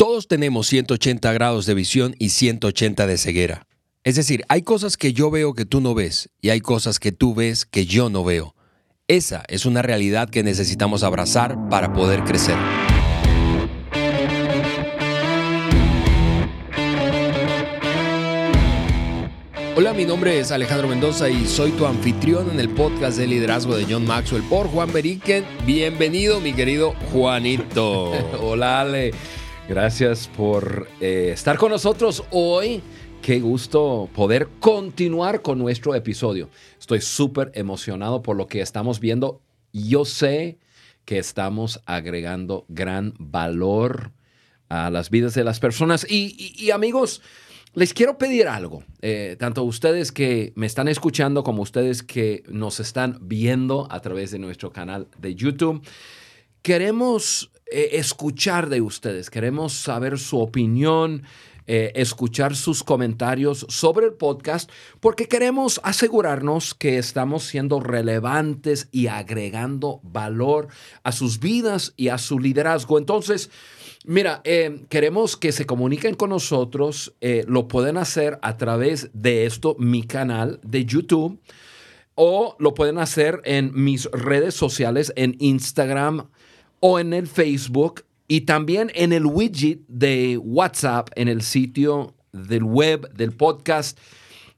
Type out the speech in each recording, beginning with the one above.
Todos tenemos 180 grados de visión y 180 de ceguera. Es decir, hay cosas que yo veo que tú no ves y hay cosas que tú ves que yo no veo. Esa es una realidad que necesitamos abrazar para poder crecer. Hola, mi nombre es Alejandro Mendoza y soy tu anfitrión en el podcast de liderazgo de John Maxwell por Juan Beriken. Bienvenido, mi querido Juanito. Hola, Ale. Gracias por eh, estar con nosotros hoy. Qué gusto poder continuar con nuestro episodio. Estoy súper emocionado por lo que estamos viendo. Yo sé que estamos agregando gran valor a las vidas de las personas. Y, amigos, les quiero pedir algo, eh, tanto ustedes que me están escuchando como ustedes que nos están viendo a través de nuestro canal de YouTube. Queremos eh, escuchar de ustedes, queremos saber su opinión, eh, escuchar sus comentarios sobre el podcast, porque queremos asegurarnos que estamos siendo relevantes y agregando valor a sus vidas y a su liderazgo. Entonces, Mira, eh, queremos que se comuniquen con nosotros. lo pueden hacer a través de esto, mi canal de YouTube, o lo pueden hacer en mis redes sociales, en Instagram, o en el Facebook y también en el widget de WhatsApp en el sitio del web del podcast,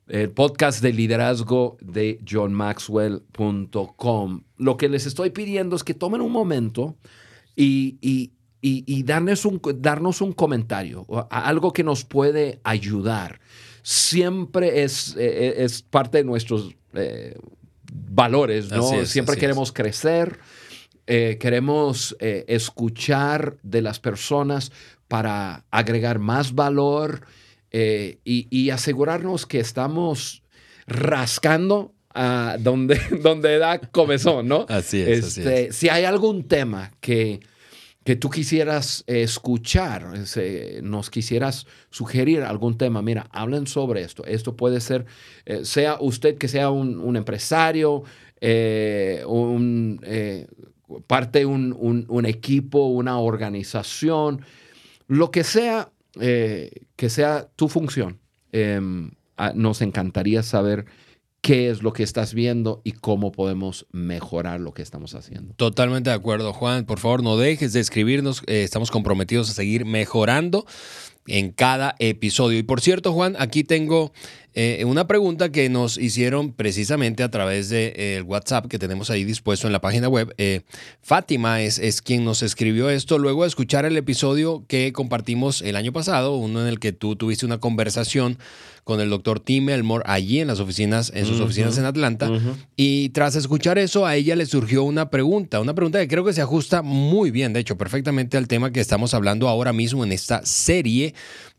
el podcast de liderazgo de johnmaxwell.com. Lo que les estoy pidiendo es que tomen un momento y, y, y, darnos, un, darnos un comentario, algo que nos puede ayudar. Siempre es, eh, es parte de nuestros eh, valores, ¿no? Siempre queremos crecer eh, queremos eh, escuchar de las personas para agregar más valor eh, y, asegurarnos que estamos rascando a donde, donde da comezón, ¿no? Así es, este, Si hay algún tema que, que tú quisieras escuchar, nos quisieras sugerir algún tema, mira, hablen sobre esto. Esto puede ser, sea usted que sea un, un empresario, un parte de un, equipo, una organización, lo que sea eh, que sea tu función. Em, nos encantaría saber qué es lo que estás viendo y cómo podemos mejorar lo que estamos haciendo. Totalmente de acuerdo, Juan. Por favor, no dejes de escribirnos. Eh, estamos comprometidos a seguir mejorando en cada episodio. Y por cierto, Juan, aquí tengo eh, una pregunta que nos hicieron precisamente a través del de, eh, WhatsApp que tenemos ahí dispuesto en la página web. Eh, Fátima es, es, quien nos escribió esto luego de escuchar el episodio que compartimos el año pasado, uno en el que tú tuviste una conversación con el doctor Tim Elmore allí en las oficinas, en sus oficinas en Atlanta. Y tras escuchar eso, a ella le surgió una pregunta, una pregunta que creo que se ajusta muy bien, de hecho, perfectamente al tema que estamos hablando ahora mismo en esta serie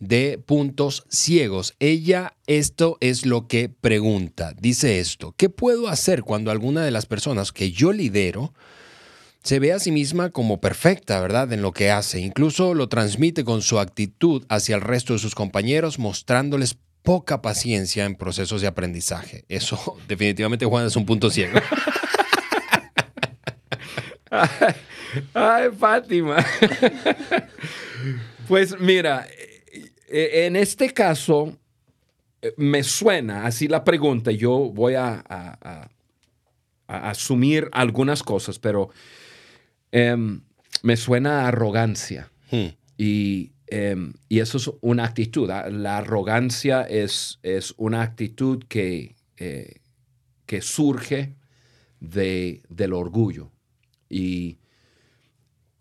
de puntos ciegos. Ella, esto es lo que pregunta. Dice esto, ¿qué puedo hacer cuando alguna de las personas que yo lidero se ve a sí misma como perfecta, ¿verdad? En lo que hace. Incluso lo transmite con su actitud hacia el resto de sus compañeros, mostrándoles poca paciencia en procesos de aprendizaje. Eso definitivamente, Juan, es un punto ciego. ay, Fátima. pues mira, en este caso eh, me suena así la pregunta. Yo voy a, asumir algunas cosas, pero em, me suena arrogancia. Hmm. Y Em, y eso es una actitud. ¿ah? La arrogancia es, es una actitud que, eh, que surge de, del orgullo. Y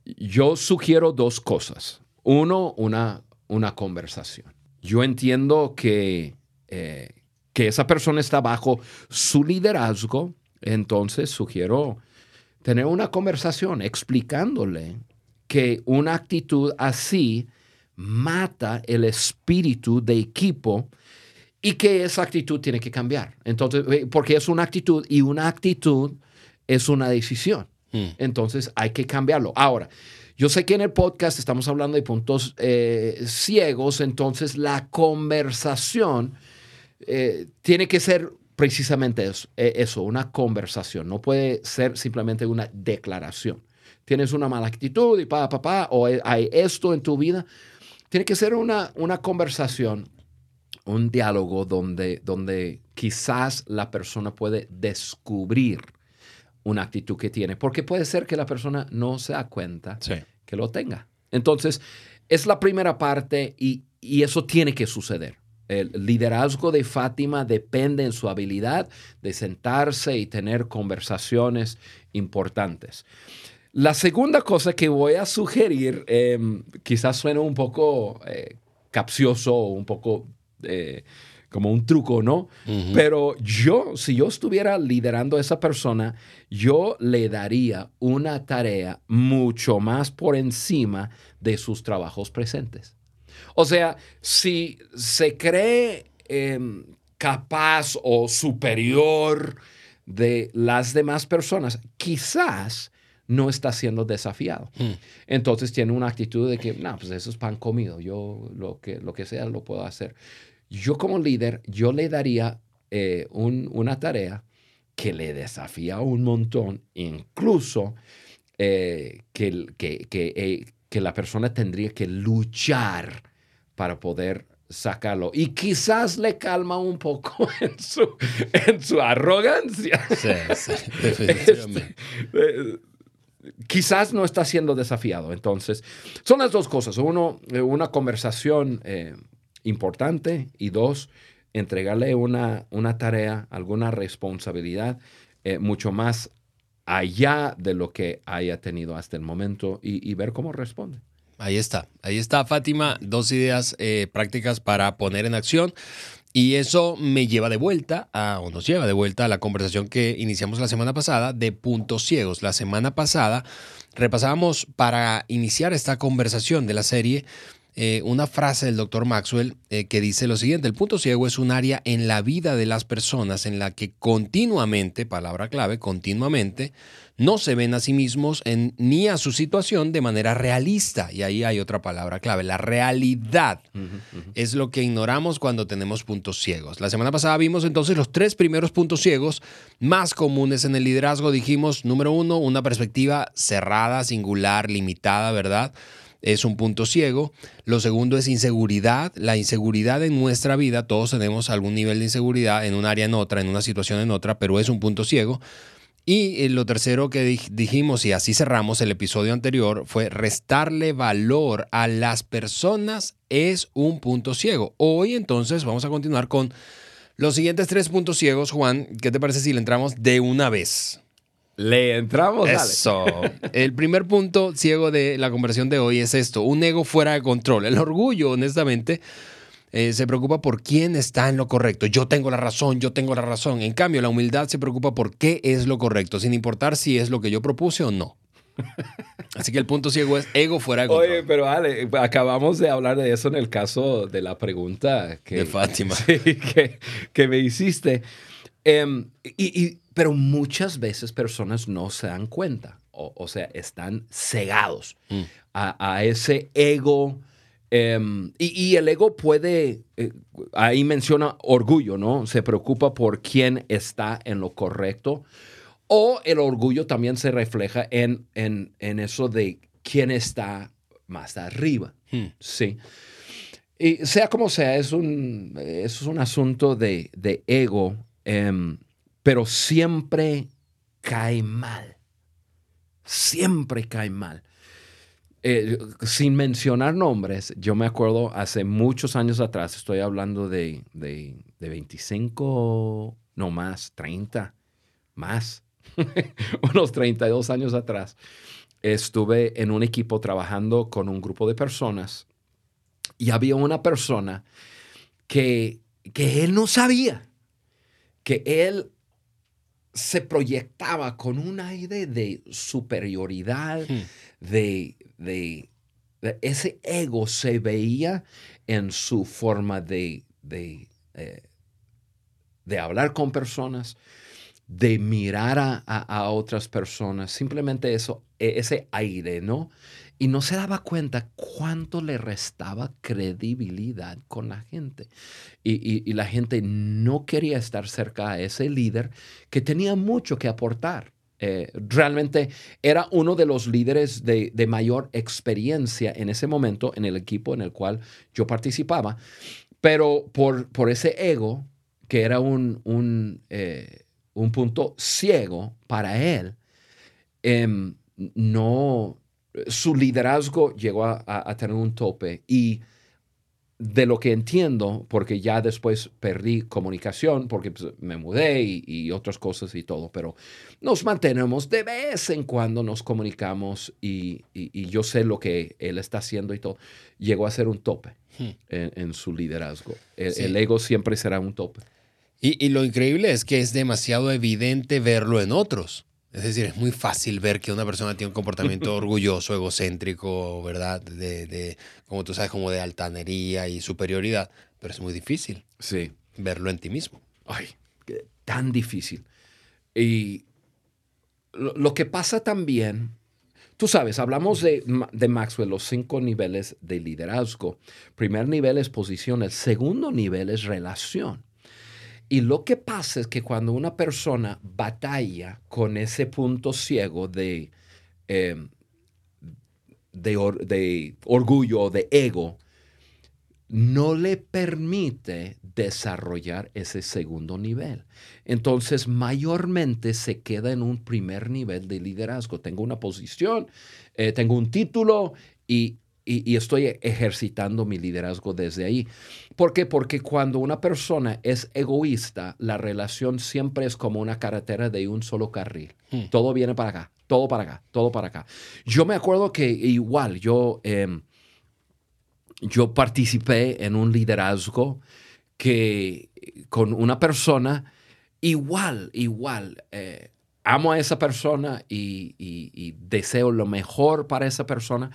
yo sugiero dos cosas. Uno, una, una conversación. Yo entiendo que, eh, que esa persona está bajo su liderazgo, entonces sugiero tener una conversación explicándole que una actitud así mata el espíritu de equipo y que esa actitud tiene que cambiar. Entonces, eh, porque es una actitud y una actitud es una decisión. Hmm. Entonces hay que cambiarlo. Ahora, yo sé que en el podcast estamos hablando de puntos eh, ciegos, entonces la conversación eh, tiene que ser precisamente eso, eso, una conversación. No puede ser simplemente una declaración. Tienes una mala actitud y pa, pa, pa, o hay esto en tu vida tiene que ser una, una conversación, un diálogo donde, donde quizás la persona puede descubrir una actitud que tiene, porque puede ser que la persona no se da cuenta que lo tenga. Entonces, es la primera parte y, y eso tiene que suceder. El liderazgo de Fátima depende en su habilidad de sentarse y tener conversaciones importantes. La segunda cosa que voy a sugerir, em, quizás suene un poco eh, capcioso o un poco eh, como un truco, ¿no? Pero yo, si yo estuviera liderando a esa persona, yo le daría una tarea mucho más por encima de sus trabajos presentes. O sea, si se cree em, capaz o superior de las demás personas, quizás no está siendo desafiado. Hmm. Entonces tiene una actitud de que, no, pues eso es pan comido, yo lo que, lo que sea lo puedo hacer. Yo como líder, yo le daría eh, una tarea que le desafía un montón, incluso eh, que, que, eh, que la persona tendría que luchar para poder sacarlo. Y quizás le calma un poco en su, en su arrogancia. Sí, sí, definitivamente. Este, quizás no está siendo desafiado. Entonces, son las dos cosas. Uno, una conversación importante y dos, entregarle una, una tarea, alguna responsabilidad eh, mucho más allá de lo que haya tenido hasta el momento y, ver cómo responde. Ahí está, ahí está Fátima, dos ideas prácticas para poner en acción. Y eso me lleva de vuelta o nos lleva de vuelta a la conversación que iniciamos la semana pasada de puntos ciegos. La semana pasada repasábamos para iniciar esta conversación de la serie eh, una frase del doctor Maxwell eh, que dice lo siguiente, el punto ciego es un área en la vida de las personas en la que continuamente, palabra clave, continuamente, no se ven a sí mismos ni a su situación de manera realista. Y ahí hay otra palabra clave, la realidad. Es lo que ignoramos cuando tenemos puntos ciegos. La semana pasada vimos entonces los tres primeros puntos ciegos más comunes en el liderazgo. Dijimos, número uno, una perspectiva cerrada, singular, limitada, ¿verdad? Es un punto ciego. Lo segundo es inseguridad. La inseguridad en nuestra vida, todos tenemos algún nivel de inseguridad en un área en otra, en una situación en otra, pero es un punto ciego. Y eh, lo tercero que dijimos, y así cerramos el episodio anterior, fue restarle valor a las personas es un punto ciego. Hoy entonces vamos a continuar con los siguientes tres puntos ciegos. Juan, ¿qué te parece si le entramos de una vez? Le entramos. Eso. El primer punto ciego de la conversación de hoy es esto, un ego fuera de control. El orgullo, honestamente, eh, se preocupa por quién está en lo correcto. Yo tengo la razón, yo tengo la razón. En cambio, la humildad se preocupa por qué es lo correcto, sin importar si es lo que yo propuse o no. Así que el punto ciego es ego fuera de control. Oye, pero Ale, acabamos de hablar de eso en el caso de la pregunta que, de Fátima. que, me hiciste. Em, y, pero muchas veces personas no se dan cuenta, o, sea, están cegados mm. a, a, ese ego Em, y, el ego puede, eh, ahí menciona orgullo, ¿no? Se preocupa por quién está en lo correcto. O el orgullo también se refleja en, en, eso de quién está más arriba. Hmm. Sí. Y sea como sea, es un, es un asunto de, ego, em, pero siempre cae mal. Siempre cae mal. Eh, sin mencionar nombres, yo me acuerdo hace muchos años atrás, estoy hablando de, de, 25, no más, 30, más, unos 32 años atrás, estuve en un equipo trabajando con un grupo de personas y había una persona que, que él no sabía, que él se proyectaba con un aire de superioridad, hmm. de, de, ese ego se veía en su forma de, de, eh, de hablar con personas, de mirar a, a, otras personas, simplemente eso, e, ese aire, ¿no? Y no se daba cuenta cuánto le restaba credibilidad con la gente. Y, y, la gente no quería estar cerca a ese líder que tenía mucho que aportar Eh, realmente era uno de los líderes de, mayor experiencia en ese momento en el equipo en el cual yo participaba, pero por, por ese ego, que era un, un, eh, un punto ciego para él, em, no, su liderazgo llegó a, tener un tope y de lo que entiendo, porque ya después perdí comunicación, porque pues, me mudé y, otras cosas y todo, pero nos mantenemos de vez en cuando, nos comunicamos y, yo sé lo que él está haciendo y todo. Llegó a ser un tope hmm. en, su liderazgo. El, ego siempre será un tope. y lo increíble es que es demasiado evidente verlo en otros. Es decir, es muy fácil ver que una persona tiene un comportamiento orgulloso, egocéntrico, ¿verdad? De, como tú sabes, como de altanería y superioridad, pero es muy difícil sí. verlo en ti mismo. Ay, tan difícil. Y lo, que pasa también, tú sabes, hablamos de, de Maxwell, los cinco niveles de liderazgo. Primer nivel es posición, el segundo nivel es relación. Y lo que pasa es que cuando una persona batalla con ese punto ciego de, em, de, de orgullo, de ego, no le permite desarrollar ese segundo nivel. Entonces, mayormente se queda en un primer nivel de liderazgo. Tengo una posición, eh, tengo un título y y, estoy ejercitando mi liderazgo desde ahí. ¿Por qué? Porque cuando una persona es egoísta, la relación siempre es como una carretera de un solo carril. Hmm. Todo viene para acá, todo para acá, todo para acá. Yo me acuerdo que igual yo, em, yo participé en un liderazgo que con una persona igual, igual. Eh, amo a esa persona y deseo lo mejor para esa persona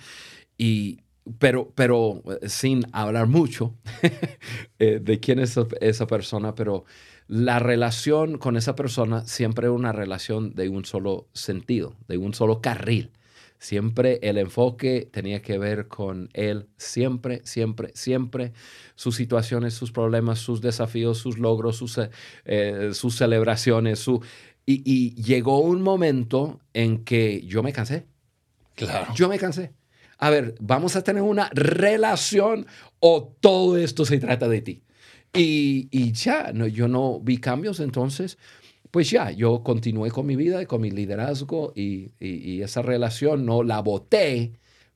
y, pero, pero eh, sin hablar mucho eh, de quién es esa persona, pero la relación con esa persona siempre es una relación de un solo sentido, de un solo carril. Siempre el enfoque tenía que ver con él, siempre, siempre, siempre, sus situaciones, sus problemas, sus desafíos, sus logros, sus, eh, sus celebraciones. Su, y, y, llegó un momento en que yo me cansé. Claro. Yo me cansé a ver, vamos a tener una relación o todo esto se trata de ti. Y, ya, no, yo no vi cambios, entonces, pues ya, yo continué con mi vida y con mi liderazgo y, esa relación no la boté,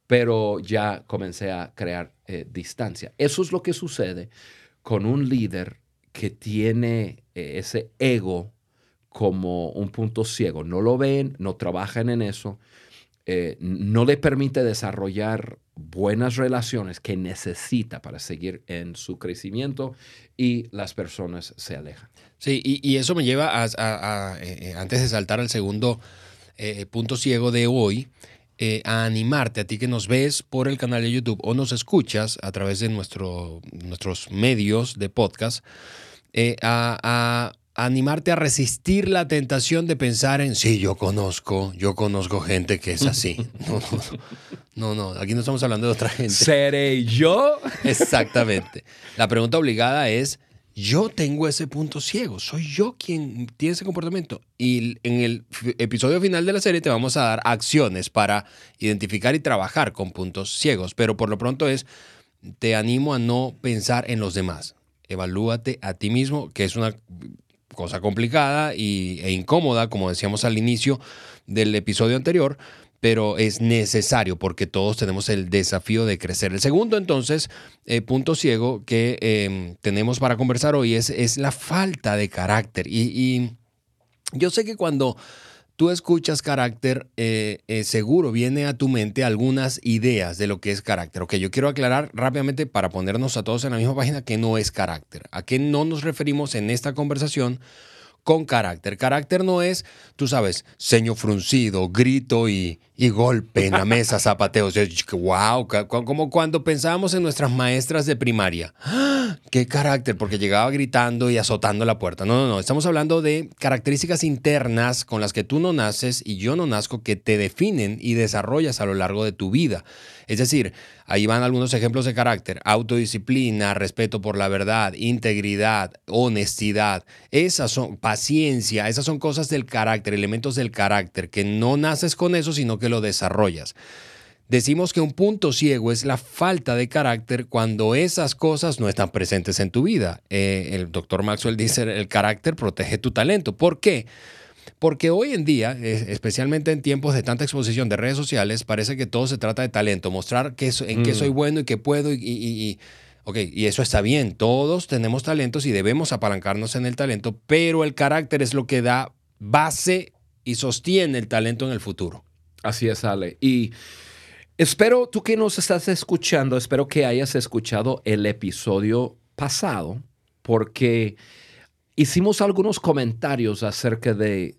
pero ya comencé a crear eh, distancia. Eso es lo que sucede con un líder que tiene eh, ese ego como un punto ciego. No lo ven, no trabajan en eso eh, no le permite desarrollar buenas relaciones que necesita para seguir en su crecimiento y las personas se alejan. Sí, y, eso me lleva a, eh, eh, antes de saltar al segundo punto ciego de hoy, a animarte a ti que nos ves por el canal de YouTube o nos escuchas a través de nuestro, nuestros medios de podcast, a animarte a resistir la tentación de pensar en, sí, yo conozco, yo conozco gente que es así. No, no, no, aquí no estamos hablando de otra gente. ¿Seré yo? Exactamente. La pregunta obligada es, yo tengo ese punto ciego, soy yo quien tiene ese comportamiento. Y en el episodio final de la serie te vamos a dar acciones para identificar y trabajar con puntos ciegos, pero por lo pronto es, te animo a no pensar en los demás. Evalúate a ti mismo, que es una cosa complicada y, e incómoda, como decíamos al inicio del episodio anterior, pero es necesario porque todos tenemos el desafío de crecer. El segundo, entonces, eh, punto ciego que em, tenemos para conversar hoy es, es, la falta de carácter. y yo sé que cuando tú escuchas carácter, eh, eh, seguro viene a tu mente algunas ideas de lo que es carácter. Ok, yo quiero aclarar rápidamente para ponernos a todos en la misma página que no es carácter. ¿A qué no nos referimos en esta conversación? con carácter. Carácter no es, tú sabes, ceño fruncido, grito y, golpe en la mesa, zapateo. wow, como cuando pensábamos en nuestras maestras de primaria. ¡Ah! ¡Qué carácter! Porque llegaba gritando y azotando la puerta. No, no, no. Estamos hablando de características internas con las que tú no naces y yo no nazco que te definen y desarrollas a lo largo de tu vida. Es decir, Ahí van algunos ejemplos de carácter. Autodisciplina, respeto por la verdad, integridad, honestidad. Esas son paciencia, esas son cosas del carácter, elementos del carácter, que no naces con eso, sino que lo desarrollas. Decimos que un punto ciego es la falta de carácter cuando esas cosas no están presentes en tu vida. Eh, el doctor Maxwell dice, el carácter protege tu talento. ¿Por qué? Porque hoy en día, especialmente en tiempos de tanta exposición de redes sociales, parece que todo se trata de talento, mostrar que, en qué soy mm. bueno y qué puedo y, y, y eso está bien, todos tenemos talentos y debemos apalancarnos en el talento, pero el carácter es lo que da base y sostiene el talento en el futuro. Así es, Ale. Y espero, tú que nos estás escuchando, espero que hayas escuchado el episodio pasado, porque hicimos algunos comentarios acerca de,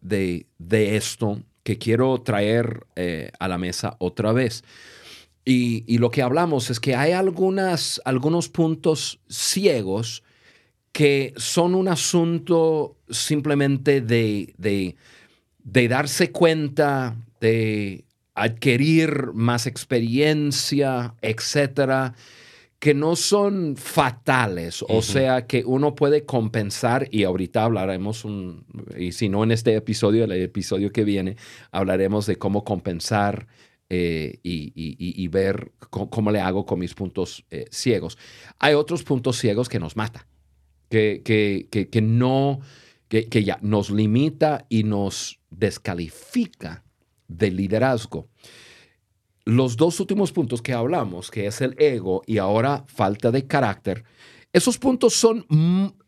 esto que quiero traer eh, a la mesa otra vez. Y, lo que hablamos es que hay algunas, algunos puntos ciegos que son un asunto simplemente de, de darse cuenta, de adquirir más experiencia, etcétera que no son fatales, o sea que uno puede compensar y ahorita hablaremos, un, y si no en este episodio, el episodio que viene, hablaremos de cómo compensar eh, y, ver cómo, le hago con mis puntos eh, ciegos. Hay otros puntos ciegos que nos mata, que, que, que no, que ya nos limita y nos descalifica del liderazgo los dos últimos puntos que hablamos, que es el ego y ahora falta de carácter, esos puntos son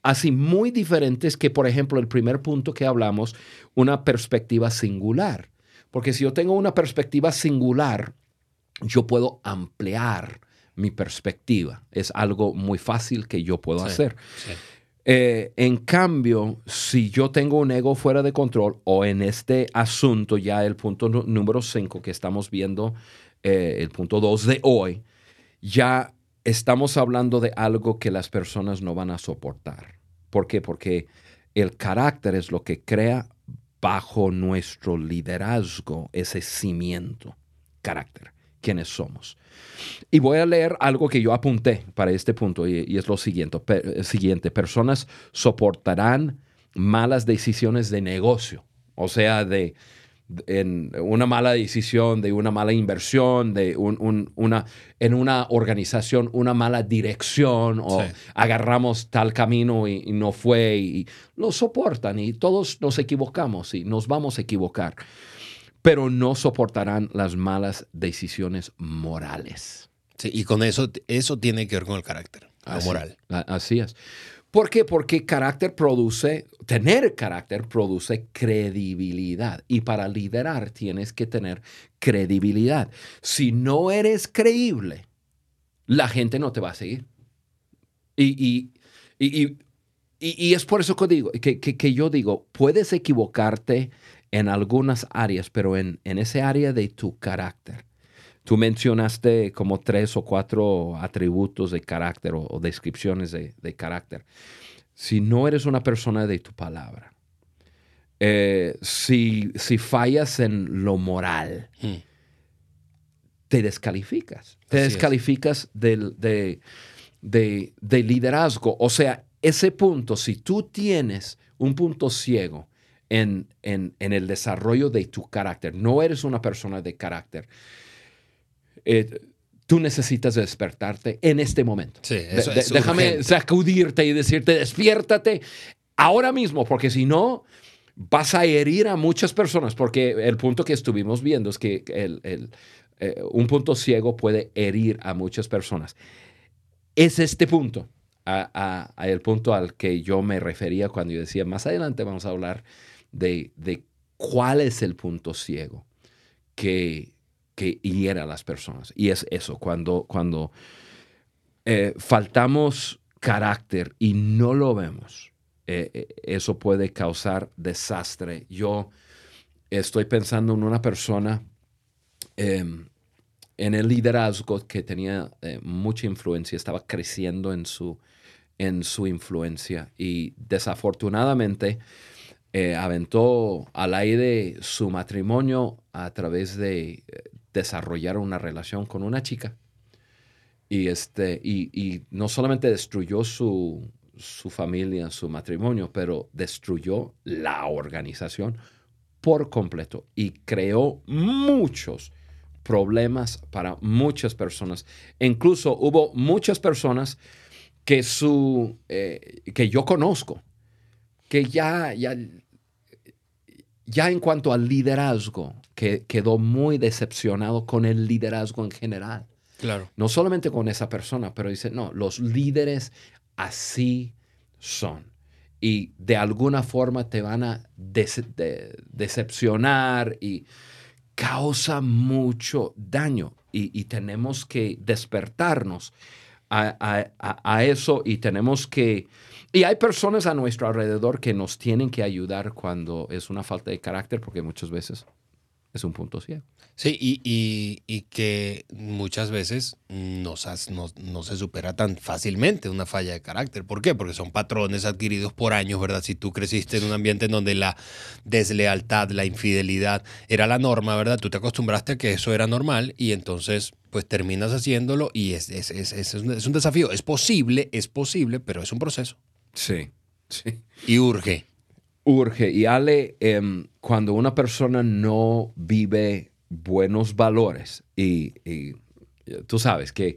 así muy diferentes que, por ejemplo, el primer punto que hablamos, una perspectiva singular. Porque si yo tengo una perspectiva singular, yo puedo ampliar mi perspectiva. Es algo muy fácil que yo puedo hacer. Eh, en cambio, si yo tengo un ego fuera de control o en este asunto, ya el punto número 5 que estamos viendo eh, el punto 2 de hoy, ya estamos hablando de algo que las personas no van a soportar. ¿Por qué? Porque el carácter es lo que crea bajo nuestro liderazgo ese cimiento, carácter, quiénes somos. Y voy a leer algo que yo apunté para este punto y, es lo siguiente, siguiente. Personas soportarán malas decisiones de negocio, o sea, de, en una mala decisión, de una mala inversión, de una, en una organización, una mala dirección, o agarramos tal camino y, no fue, y, lo soportan, y todos nos equivocamos y nos vamos a equivocar, pero no soportarán las malas decisiones morales. Sí, y con eso, eso tiene que ver con el carácter, la moral. Así es. ¿Por qué? Porque carácter produce, tener carácter produce credibilidad. Y para liderar tienes que tener credibilidad. Si no eres creíble, la gente no te va a seguir. Y, y, es por eso que, digo, que, yo digo, puedes equivocarte en algunas áreas, pero en, en ese área de tu carácter Tú mencionaste como tres o cuatro atributos de carácter o, descripciones de, carácter. Si no eres una persona de tu palabra, eh, si, si, fallas en lo moral, hmm. te descalificas. Te descalificas del, de, de, liderazgo. O sea, ese punto, si tú tienes un punto ciego en, en, en el desarrollo de tu carácter, no eres una persona de carácter, eh, tú necesitas despertarte en este momento. Sí, eso, déjame sacudirte y decirte, despiértate ahora mismo, porque si no, vas a herir a muchas personas, porque el punto que estuvimos viendo es que el, eh, un punto ciego puede herir a muchas personas. Es este punto, a, el punto al que yo me refería cuando yo decía, más adelante vamos a hablar de, de cuál es el punto ciego que que hiera a las personas. Y es eso, cuando, cuando eh, faltamos carácter y no lo vemos, eh, eh, eso puede causar desastre. Yo estoy pensando en una persona em, en el liderazgo que tenía mucha influencia, estaba creciendo en su, en su influencia y desafortunadamente aventó al aire su matrimonio a través de, desarrollar una relación con una chica Y, este, y, no solamente destruyó su, su familia, su matrimonio, pero destruyó la organización por completo y creó muchos problemas para muchas personas. incluso hubo muchas personas que, su, eh, que yo conozco, que ya, ya, ya en cuanto al liderazgo, que quedó muy decepcionado con el liderazgo en general. Claro. No solamente con esa persona, pero dice, no, los líderes así son. Y de alguna forma te van a decepcionar y causa mucho daño. Y, tenemos que despertarnos a, eso y tenemos que... Y hay personas a nuestro alrededor que nos tienen que ayudar cuando es una falta de carácter, porque muchas veces es un punto ciego. Sí, y, que muchas veces no, no, se supera tan fácilmente una falla de carácter. ¿Por qué? Porque son patrones adquiridos por años, ¿verdad? Si tú creciste en un ambiente en donde la deslealtad, la infidelidad era la norma, ¿verdad? Tú te acostumbraste a que eso era normal y entonces pues terminas haciéndolo y es, es, es, es un desafío. Es posible, es posible, pero es un proceso. Sí, sí. Y urge urge. Y Ale, em, cuando una persona no vive buenos valores, y, tú sabes que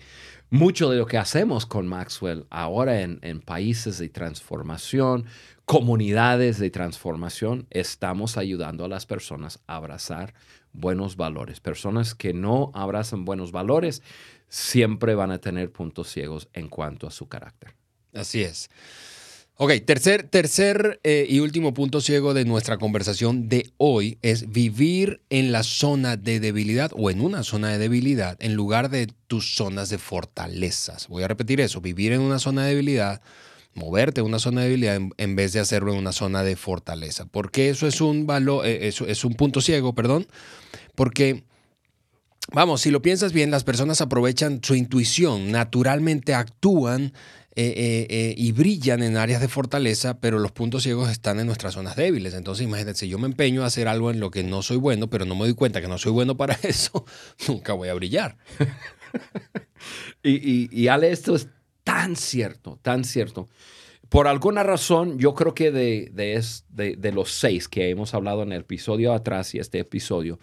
mucho de lo que hacemos con Maxwell ahora en, países de transformación, comunidades de transformación, estamos ayudando a las personas a abrazar buenos valores. Personas que no abrazan buenos valores siempre van a tener puntos ciegos en cuanto a su carácter. Así es. Ok, tercer, tercer eh, y último punto ciego de nuestra conversación de hoy es vivir en la zona de debilidad o en una zona de debilidad en lugar de tus zonas de fortalezas. Voy a repetir eso, vivir en una zona de debilidad, moverte en una zona de debilidad en, vez de hacerlo en una zona de fortaleza. Porque eso es un valor, eh, eso es un punto ciego, perdón, porque Vamos, si lo piensas bien, las personas aprovechan su intuición, naturalmente actúan eh, eh, eh, y brillan en áreas de fortaleza, pero los puntos ciegos están en nuestras zonas débiles. Entonces, imagínate, yo me empeño a hacer algo en lo que no soy bueno, pero no me doy cuenta que no soy bueno para eso, nunca voy a brillar. y, Ale, esto es tan cierto, tan cierto. Por alguna razón, yo creo que de, de, los seis que hemos hablado en el episodio atrás y este episodio,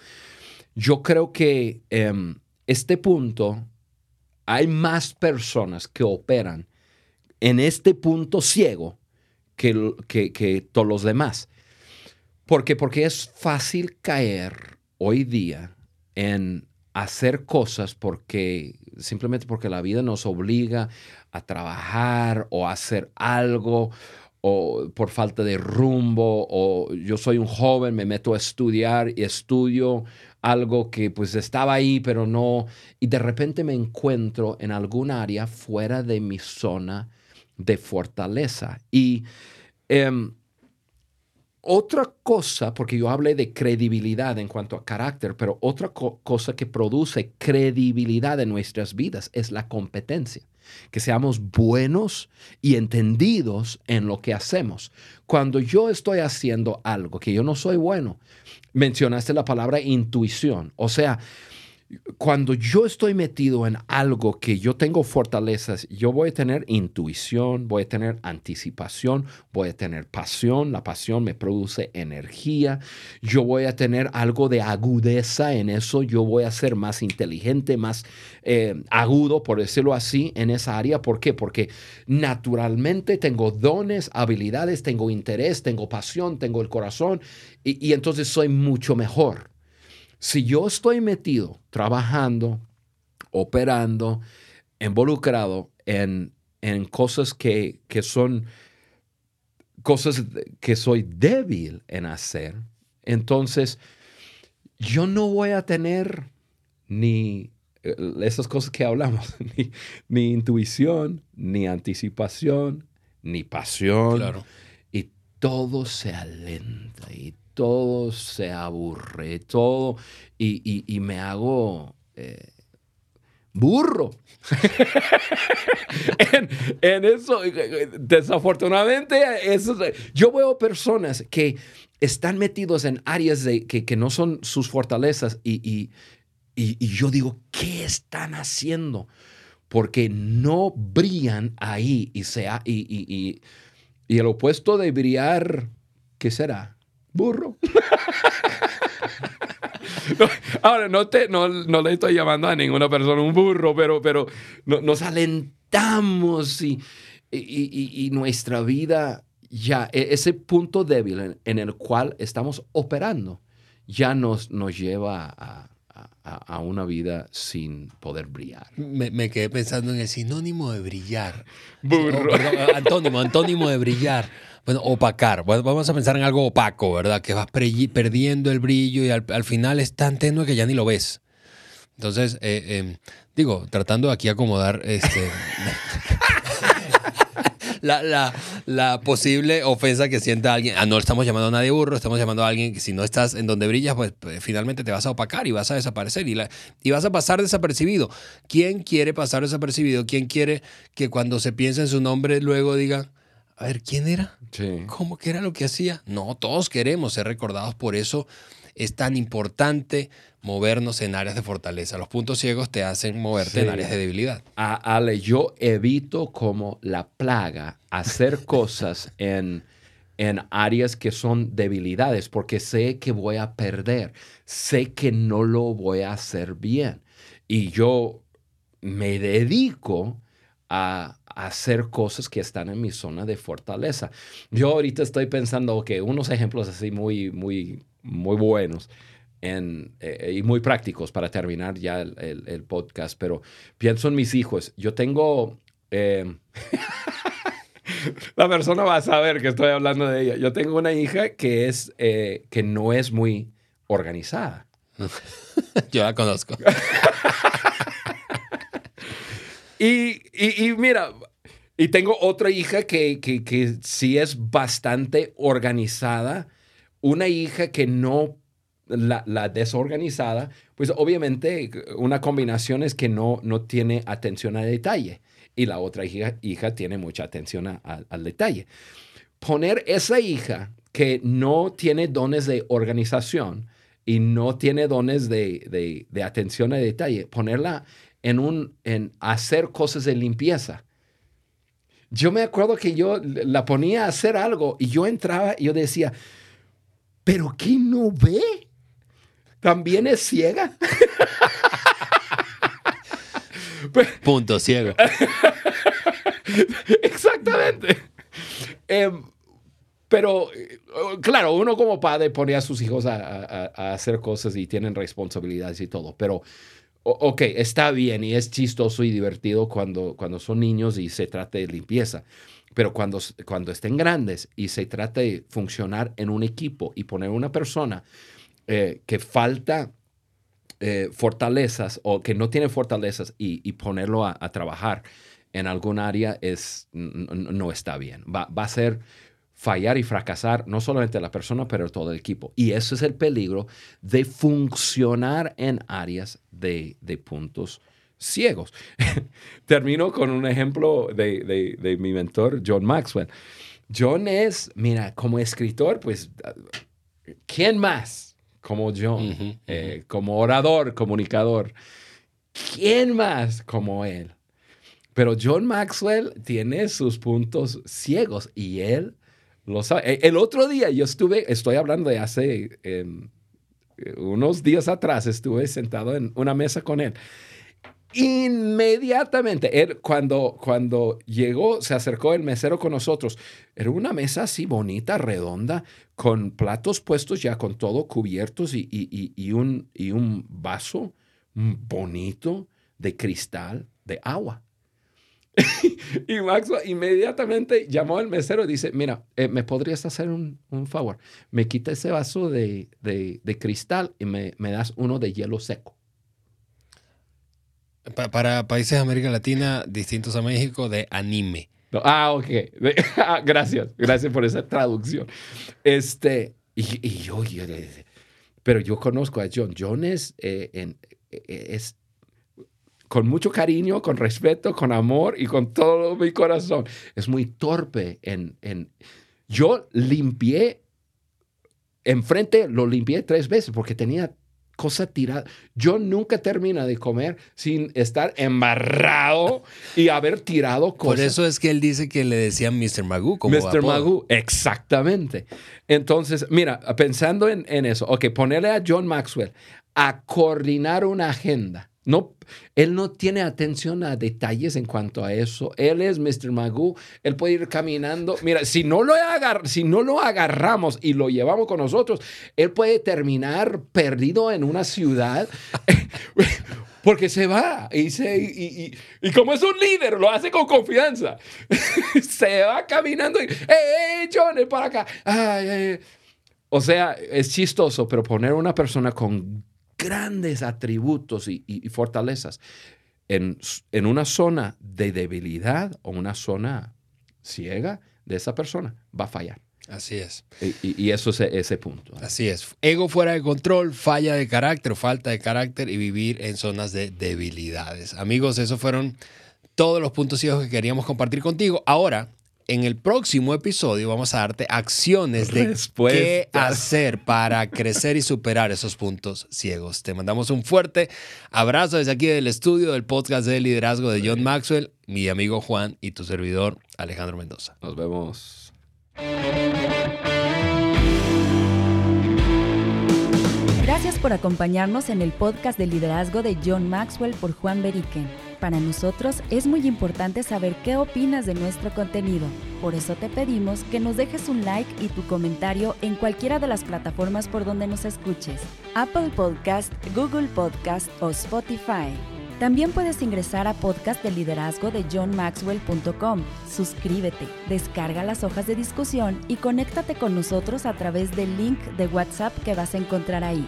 yo creo que em, este punto hay más personas que operan en este punto ciego que, que, todos los demás. Porque, porque es fácil caer hoy día en hacer cosas porque simplemente porque la vida nos obliga a trabajar o a hacer algo o por falta de rumbo o yo soy un joven, me meto a estudiar y estudio algo que pues estaba ahí pero no y de repente me encuentro en algún área fuera de mi zona de fortaleza. Y em, otra cosa, porque yo hablé de credibilidad en cuanto a carácter, pero otra cosa que produce credibilidad en nuestras vidas es la competencia. Que seamos buenos y entendidos en lo que hacemos. Cuando yo estoy haciendo algo que yo no soy bueno, mencionaste la palabra intuición. O sea, cuando yo estoy metido en algo que yo tengo fortalezas, yo voy a tener intuición, voy a tener anticipación, voy a tener pasión, la pasión me produce energía, yo voy a tener algo de agudeza en eso, yo voy a ser más inteligente, más eh, agudo, por decirlo así, en esa área. ¿Por qué? Porque naturalmente tengo dones, habilidades, tengo interés, tengo pasión, tengo el corazón y entonces soy mucho mejor. Si yo estoy metido, trabajando, operando, involucrado en, cosas que, son cosas que soy débil en hacer, entonces yo no voy a tener ni eh, esas cosas que hablamos, ni, intuición, ni anticipación, ni pasión. Y todo se alenta y todo se aburre, todo, y, me hago eh, burro. en, eso, desafortunadamente, eso, yo veo personas que están metidos en áreas de, que, no son sus fortalezas y, y, yo digo, ¿qué están haciendo? porque no brillan ahí y, sea, y, y, y, y el opuesto de brillar, ¿qué será? Burro. ahora, no, te, no, no, le estoy llamando a ninguna persona un burro, pero, pero nos alentamos y, y, y, nuestra vida ya, e, ese punto débil en, el cual estamos operando, ya nos, nos lleva a, a, una vida sin poder brillar. Me, quedé pensando en el sinónimo de brillar. Burro. Oh, antónimo, antónimo de brillar. Bueno, opacar. Vamos a pensar en algo opaco, ¿verdad? Que vas perdiendo el brillo y al, final es tan tenue que ya ni lo ves. Entonces, eh, em, digo, tratando aquí acomodar este. la, la, posible ofensa que sienta alguien. Ah, no estamos llamando a nadie burro, estamos llamando a alguien que si no estás en donde brillas, pues, pues finalmente te vas a opacar y vas a desaparecer y, la, y vas a pasar desapercibido. ¿Quién quiere pasar desapercibido? ¿Quién quiere que cuando se piense en su nombre luego diga, a ver, ¿quién era? ¿Cómo que era lo que hacía? No, todos queremos ser recordados por eso es tan importante movernos en áreas de fortaleza. Los puntos ciegos te hacen moverte en áreas de debilidad. Ale, yo evito como la plaga hacer cosas en, en áreas que son debilidades porque sé que voy a perder, sé que no lo voy a hacer bien. Y yo me dedico a, hacer cosas que están en mi zona de fortaleza. Yo ahorita estoy pensando que unos ejemplos así muy, muy muy buenos eh, y muy prácticos para terminar ya el, podcast, pero pienso en mis hijos. Yo tengo... Eh, la persona va a saber que estoy hablando de ella. Yo tengo una hija que, es, eh, que no es muy organizada. Yo la conozco. y, y, mira, y tengo otra hija que, que, que sí es bastante organizada una hija que no, la, desorganizada, pues obviamente una combinación es que no, no tiene atención al detalle y la otra hija, hija tiene mucha atención al detalle. Poner esa hija que no tiene dones de organización y no tiene dones de, de, atención al detalle, ponerla en, un, en hacer cosas de limpieza. Yo me acuerdo que yo la ponía a hacer algo y yo entraba y yo decía, pero ¿quién no ve? También es ciega. Punto ciego. Exactamente. Em, pero, claro, uno como padre pone a sus hijos a, hacer cosas y tienen responsabilidades y todo, pero, ok, está bien y es chistoso y divertido cuando, cuando son niños y se trata de limpieza. Pero cuando, cuando estén grandes y se trate de funcionar en un equipo y poner una persona eh, que falta eh, fortalezas o que no tiene fortalezas y, ponerlo a, trabajar en algún área es, no, está bien. Va, a ser fallar y fracasar no solamente la persona, pero todo el equipo. Y eso es el peligro de funcionar en áreas de, de puntos ciegos. Termino con un ejemplo de, mi mentor, John Maxwell. John es, mira, como escritor, pues, ¿quién más como John? Eh, como orador, comunicador. ¿Quién más como él? Pero John Maxwell tiene sus puntos ciegos y él lo sabe. E, el otro día yo estuve, estoy hablando de hace em, unos días atrás, estuve sentado en una mesa con él Inmediatamente, cuando, cuando llegó, se acercó el mesero con nosotros. Era una mesa así bonita, redonda, con platos puestos ya con todo cubiertos y, y, un, y un vaso bonito de cristal de agua. y Max inmediatamente llamó al mesero y dice, mira, eh, ¿me podrías hacer un, favor? Me quita ese vaso de, cristal y me, me das uno de hielo seco para países de América Latina distintos a México, de anime. ah, ok. Ah, gracias. Gracias por esa traducción. Este, y, yo, pero yo conozco a John. John es, eh, eh, es con mucho cariño, con respeto, con amor y con todo mi corazón. Es muy torpe en... en yo limpié, enfrente lo limpié tres veces porque tenía cosa tirada. Yo nunca termino de comer sin estar embarrado y haber tirado cosas. Por eso es que él dice que le decían Mr. Magoo como Mr. apodo. Magoo, exactamente. Entonces, mira, pensando en, en eso, ok, ponerle a John Maxwell a coordinar una agenda. No, él no tiene atención a detalles en cuanto a eso. Él es Mr. Magoo. Él puede ir caminando. Mira, si no, lo agar si no lo agarramos y lo llevamos con nosotros, él puede terminar perdido en una ciudad. Porque se va y, se, y, y, y, como es un líder, lo hace con confianza. se va caminando y, ¡eh, John, es para acá! Ay. O sea, es chistoso, pero poner una persona con grandes atributos y, y, y fortalezas en, en, una zona de debilidad o una zona ciega de esa persona, va a fallar. Así es. Y, y eso es ese punto. Así es. Ego fuera de control, falla de carácter, falta de carácter y vivir en zonas de debilidades. Amigos, esos fueron todos los puntos ciegos que queríamos compartir contigo. Ahora, en el próximo episodio vamos a darte acciones de qué hacer para crecer y superar esos puntos ciegos. Te mandamos un fuerte abrazo desde aquí del estudio del podcast de liderazgo de John Maxwell, mi amigo Juan y tu servidor Alejandro Mendoza. Nos vemos. Gracias por acompañarnos en el podcast de liderazgo de John Maxwell por Juan Beriken. Para nosotros es muy importante saber qué opinas de nuestro contenido. Por eso te pedimos que nos dejes un like y tu comentario en cualquiera de las plataformas por donde nos escuches. Apple Podcast, Google Podcast o Spotify. También puedes ingresar a podcast de liderazgo de johnmaxwell.com. Suscríbete, descarga las hojas de discusión y conéctate con nosotros a través del link de WhatsApp que vas a encontrar ahí.